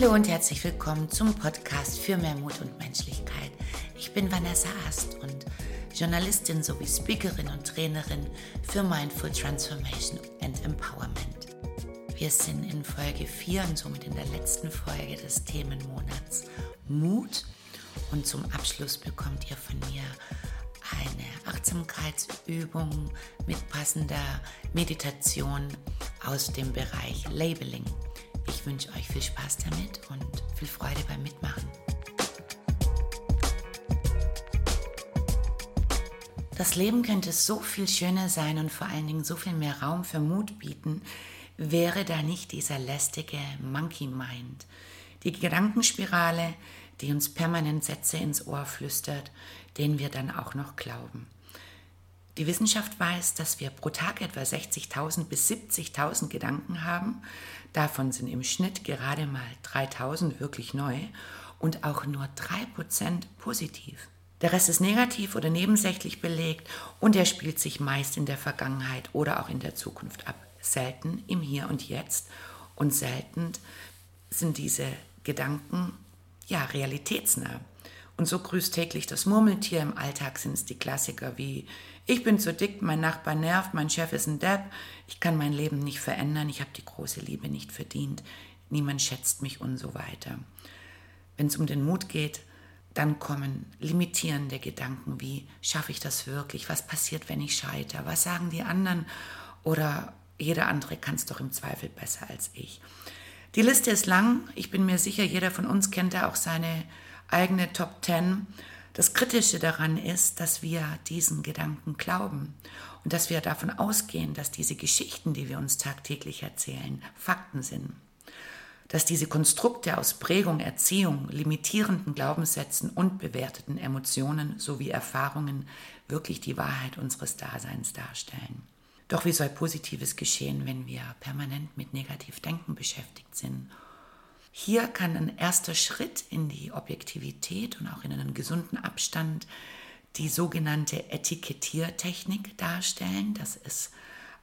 Hallo und herzlich willkommen zum Podcast für mehr Mut und Menschlichkeit. Ich bin Vanessa Ast und Journalistin sowie Speakerin und Trainerin für Mindful Transformation and Empowerment. Wir sind in Folge 4 und somit in der letzten Folge des Themenmonats Mut. Und zum Abschluss bekommt ihr von mir eine Achtsamkeitsübung mit passender Meditation aus dem Bereich Labeling. Ich wünsche euch viel Spaß damit und viel Freude beim Mitmachen. Das Leben könnte so viel schöner sein und vor allen Dingen so viel mehr Raum für Mut bieten, wäre da nicht dieser lästige Monkey Mind, die Gedankenspirale, die uns permanent Sätze ins Ohr flüstert, denen wir dann auch noch glauben. Die Wissenschaft weiß, dass wir pro Tag etwa 60.000 bis 70.000 Gedanken haben. Davon sind im Schnitt gerade mal 3.000 wirklich neu und auch nur 3% positiv. Der Rest ist negativ oder nebensächlich belegt und er spielt sich meist in der Vergangenheit oder auch in der Zukunft ab. Selten im Hier und Jetzt und selten sind diese Gedanken ja realitätsnah. Und so grüßt täglich das Murmeltier. Im Alltag sind es die Klassiker wie ich bin zu dick, mein Nachbar nervt, mein Chef ist ein Depp, ich kann mein Leben nicht verändern, ich habe die große Liebe nicht verdient, niemand schätzt mich und so weiter. Wenn es um den Mut geht, dann kommen limitierende Gedanken wie, schaffe ich das wirklich? Was passiert, wenn ich scheitere? Was sagen die anderen? Oder jeder andere kann es doch im Zweifel besser als ich. Die Liste ist lang. Ich bin mir sicher, jeder von uns kennt da auch seine eigene Top Ten. Das Kritische daran ist, dass wir diesen Gedanken glauben und dass wir davon ausgehen, dass diese Geschichten, die wir uns tagtäglich erzählen, Fakten sind dass diese Konstrukte aus Prägung, Erziehung, limitierenden Glaubenssätzen und bewerteten Emotionen sowie Erfahrungen wirklich die Wahrheit unseres Daseins darstellen. Doch wie soll Positives geschehen, wenn wir permanent mit Negativdenken beschäftigt sind? Hier kann ein erster Schritt in die Objektivität und auch in einen gesunden Abstand die sogenannte Etikettiertechnik darstellen. Das ist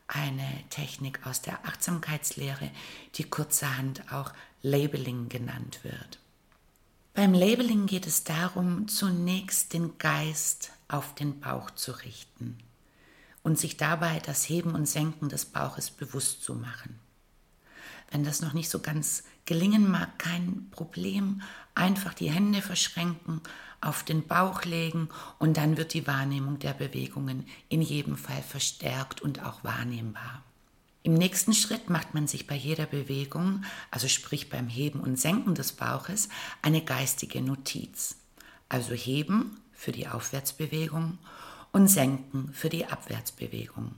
eine Technik aus der Achtsamkeitslehre, die kurzerhand auch Labeling genannt wird. Beim Labeling geht es darum, zunächst den Geist auf den Bauch zu richten und sich dabei das Heben und Senken des Bauches bewusst zu machen. Wenn das noch nicht so ganz gelingen mag, kein Problem, einfach die Hände verschränken, auf den Bauch legen und dann wird die Wahrnehmung der Bewegungen in jedem Fall verstärkt und auch wahrnehmbar. Im nächsten Schritt macht man sich bei jeder Bewegung, also sprich beim Heben und Senken des Bauches, eine geistige Notiz. Also heben für die Aufwärtsbewegung und senken für die Abwärtsbewegung.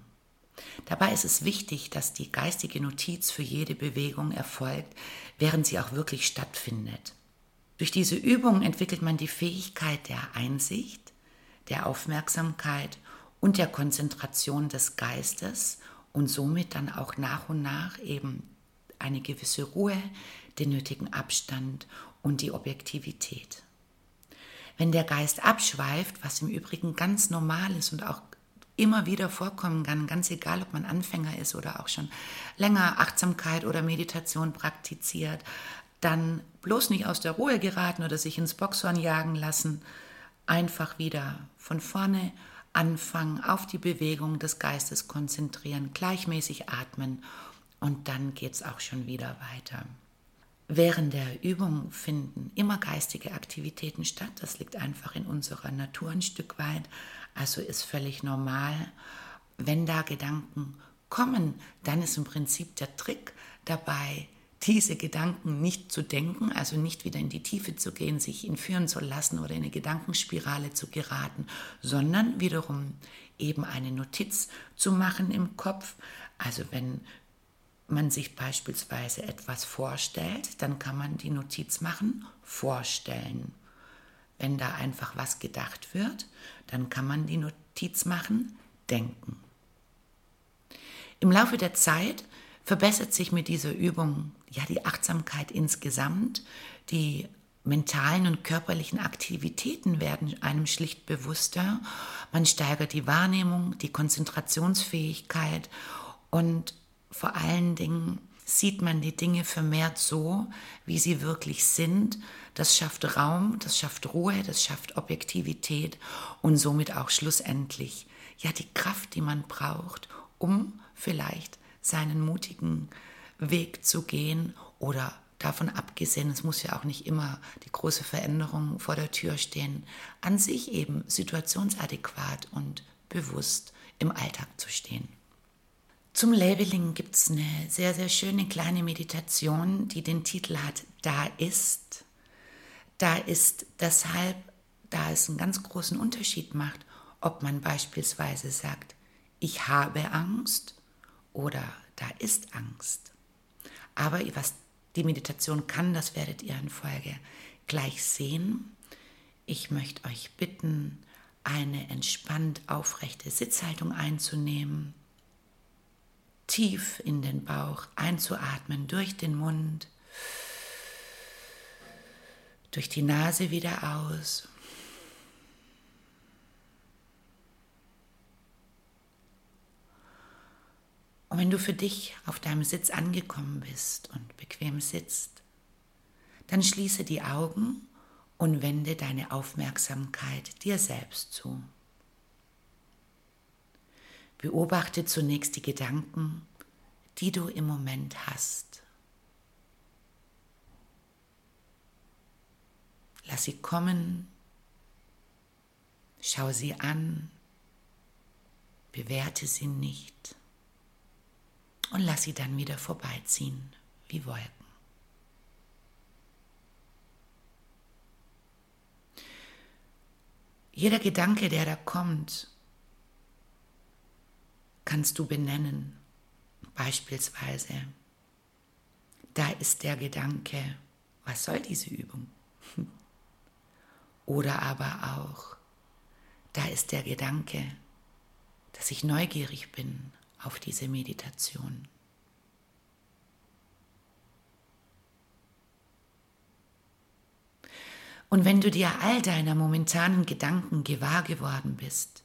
Dabei ist es wichtig, dass die geistige Notiz für jede Bewegung erfolgt, während sie auch wirklich stattfindet. Durch diese Übung entwickelt man die Fähigkeit der Einsicht, der Aufmerksamkeit und der Konzentration des Geistes und somit dann auch nach und nach eben eine gewisse Ruhe, den nötigen Abstand und die Objektivität. Wenn der Geist abschweift, was im Übrigen ganz normal ist und auch immer wieder vorkommen kann, ganz egal, ob man Anfänger ist oder auch schon länger Achtsamkeit oder Meditation praktiziert, dann bloß nicht aus der Ruhe geraten oder sich ins Boxhorn jagen lassen, einfach wieder von vorne anfangen, auf die Bewegung des Geistes konzentrieren, gleichmäßig atmen und dann geht es auch schon wieder weiter. Während der Übung finden immer geistige Aktivitäten statt. Das liegt einfach in unserer Natur ein Stück weit. Also ist völlig normal. Wenn da Gedanken kommen, dann ist im Prinzip der Trick dabei, diese Gedanken nicht zu denken, also nicht wieder in die Tiefe zu gehen, sich entführen zu lassen oder in eine Gedankenspirale zu geraten, sondern wiederum eben eine Notiz zu machen im Kopf. Also wenn man sich beispielsweise etwas vorstellt, dann kann man die Notiz machen, vorstellen. Wenn da einfach was gedacht wird, dann kann man die Notiz machen, denken. Im Laufe der Zeit verbessert sich mit dieser Übung ja die Achtsamkeit insgesamt, die mentalen und körperlichen Aktivitäten werden einem schlicht bewusster, man steigert die Wahrnehmung, die Konzentrationsfähigkeit und vor allen Dingen sieht man die Dinge vermehrt so, wie sie wirklich sind. Das schafft Raum, das schafft Ruhe, das schafft Objektivität und somit auch schlussendlich ja die Kraft, die man braucht, um vielleicht seinen mutigen Weg zu gehen oder davon abgesehen, es muss ja auch nicht immer die große Veränderung vor der Tür stehen, an sich eben situationsadäquat und bewusst im Alltag zu stehen. Zum Labeling gibt es eine sehr, sehr schöne kleine Meditation, die den Titel hat Da ist. Da ist deshalb, da es einen ganz großen Unterschied macht, ob man beispielsweise sagt, ich habe Angst oder da ist Angst. Aber was die Meditation kann, das werdet ihr in Folge gleich sehen. Ich möchte euch bitten, eine entspannt aufrechte Sitzhaltung einzunehmen, tief in den Bauch einzuatmen durch den Mund, durch die Nase wieder aus. Und wenn du für dich auf deinem Sitz angekommen bist und bequem sitzt, dann schließe die Augen und wende deine Aufmerksamkeit dir selbst zu. Beobachte zunächst die Gedanken, die du im Moment hast. Lass sie kommen, schau sie an, bewerte sie nicht und lass sie dann wieder vorbeiziehen wie Wolken. Jeder Gedanke, der da kommt, kannst du benennen. Beispielsweise, da ist der Gedanke, was soll diese Übung? Oder aber auch, da ist der Gedanke, dass ich neugierig bin auf diese Meditation. Und wenn du dir all deiner momentanen Gedanken gewahr geworden bist,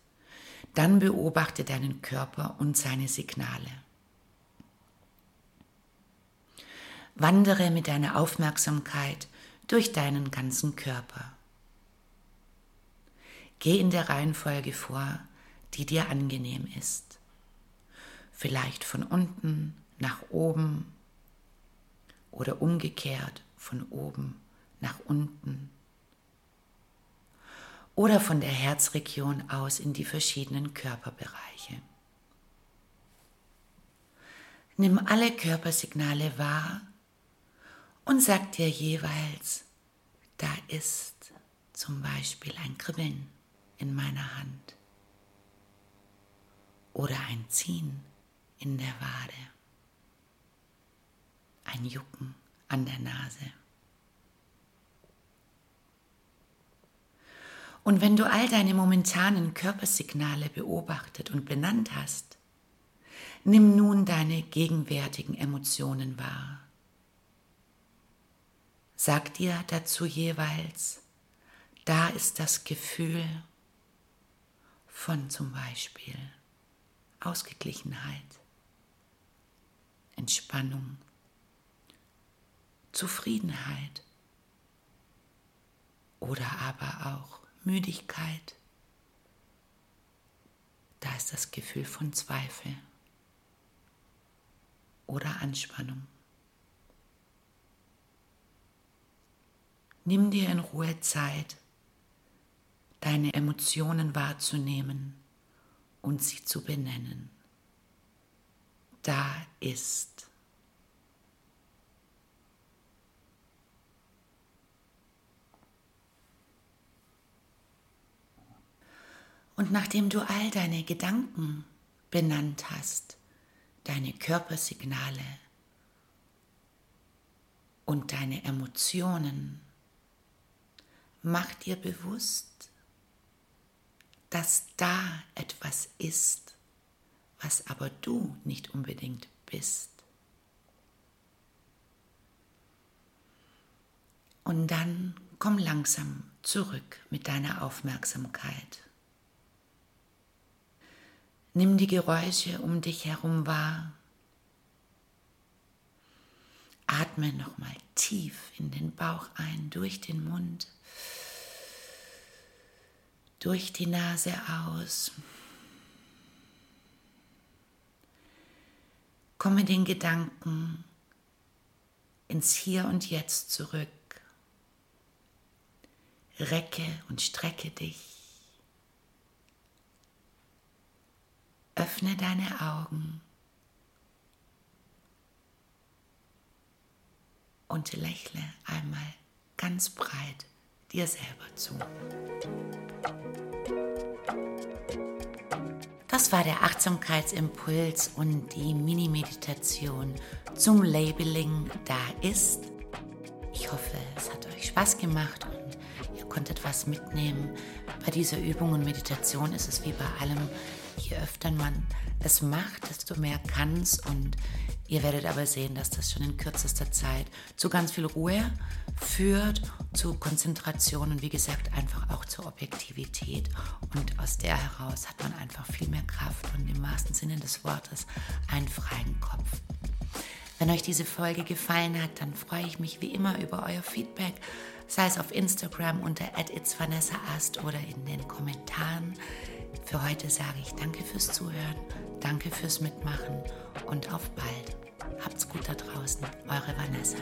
dann beobachte deinen Körper und seine Signale. Wandere mit deiner Aufmerksamkeit durch deinen ganzen Körper. Geh in der Reihenfolge vor, die dir angenehm ist. Vielleicht von unten nach oben oder umgekehrt von oben nach unten oder von der Herzregion aus in die verschiedenen Körperbereiche. Nimm alle Körpersignale wahr und sag dir jeweils, da ist zum Beispiel ein Kribbeln in meiner Hand oder ein Ziehen in der Wade, ein Jucken an der Nase. Und wenn du all deine momentanen Körpersignale beobachtet und benannt hast, nimm nun deine gegenwärtigen Emotionen wahr. Sag dir dazu jeweils, da ist das Gefühl von zum Beispiel Ausgeglichenheit, Entspannung, Zufriedenheit oder aber auch Müdigkeit. Da ist das Gefühl von Zweifel oder Anspannung. Nimm dir in Ruhe Zeit, deine Emotionen wahrzunehmen und sie zu benennen. Da ist Und nachdem du all deine Gedanken benannt hast, deine Körpersignale und deine Emotionen, mach dir bewusst, dass da etwas ist, was aber du nicht unbedingt bist. Und dann komm langsam zurück mit deiner Aufmerksamkeit Nimm die Geräusche um dich herum wahr. Atme nochmal tief in den Bauch ein, durch den Mund, durch die Nase aus. Komme den Gedanken ins Hier und Jetzt zurück. Recke und strecke dich. Öffne deine Augen und lächle einmal ganz breit dir selber zu. Das war der Achtsamkeitsimpuls und die Mini-Meditation zum Labeling Da ist. Ich hoffe, es hat euch Spaß gemacht konntet was mitnehmen. Bei dieser Übung und Meditation ist es wie bei allem, je öfter man es macht, desto mehr kann es und Ihr werdet aber sehen, dass das schon in kürzester Zeit zu ganz viel Ruhe führt, zu Konzentration und wie gesagt einfach auch zur Objektivität. Und aus der heraus hat man einfach viel mehr Kraft und im wahrsten Sinne des Wortes einen freien Kopf. Wenn euch diese Folge gefallen hat, dann freue ich mich wie immer über euer Feedback, sei es auf Instagram unter @itsvanessaast oder in den Kommentaren. Für heute sage ich danke fürs Zuhören, danke fürs Mitmachen und auf bald. Habt's gut da draußen, eure Vanessa.